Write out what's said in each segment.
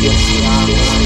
Yes, yes, yes.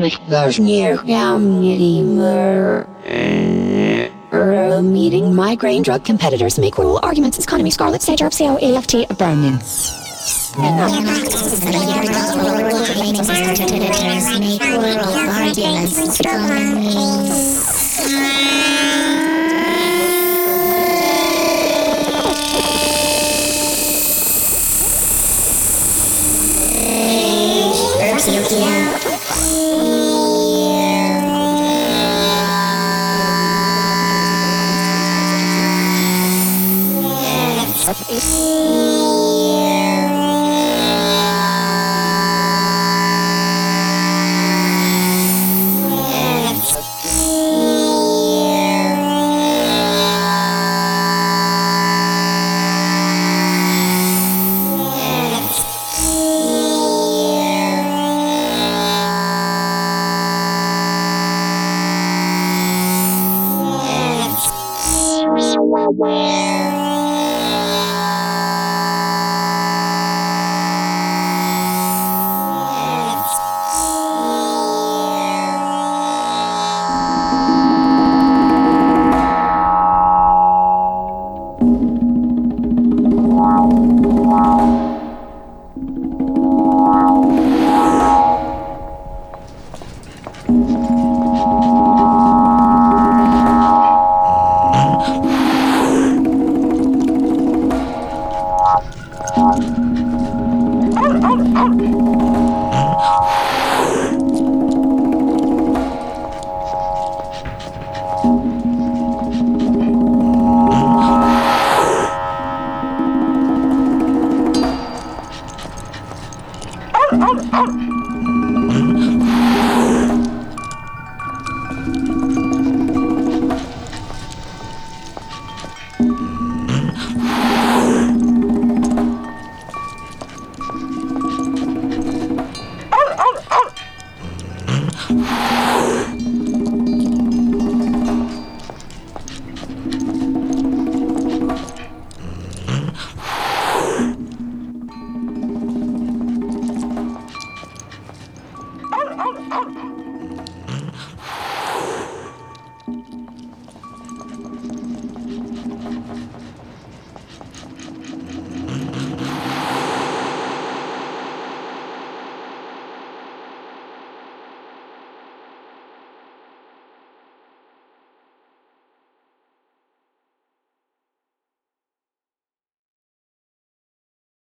Niech Boż niech meeting. Migraine drug competitors make cruel arguments. Is economy scarlet sage of sale AFT abundance.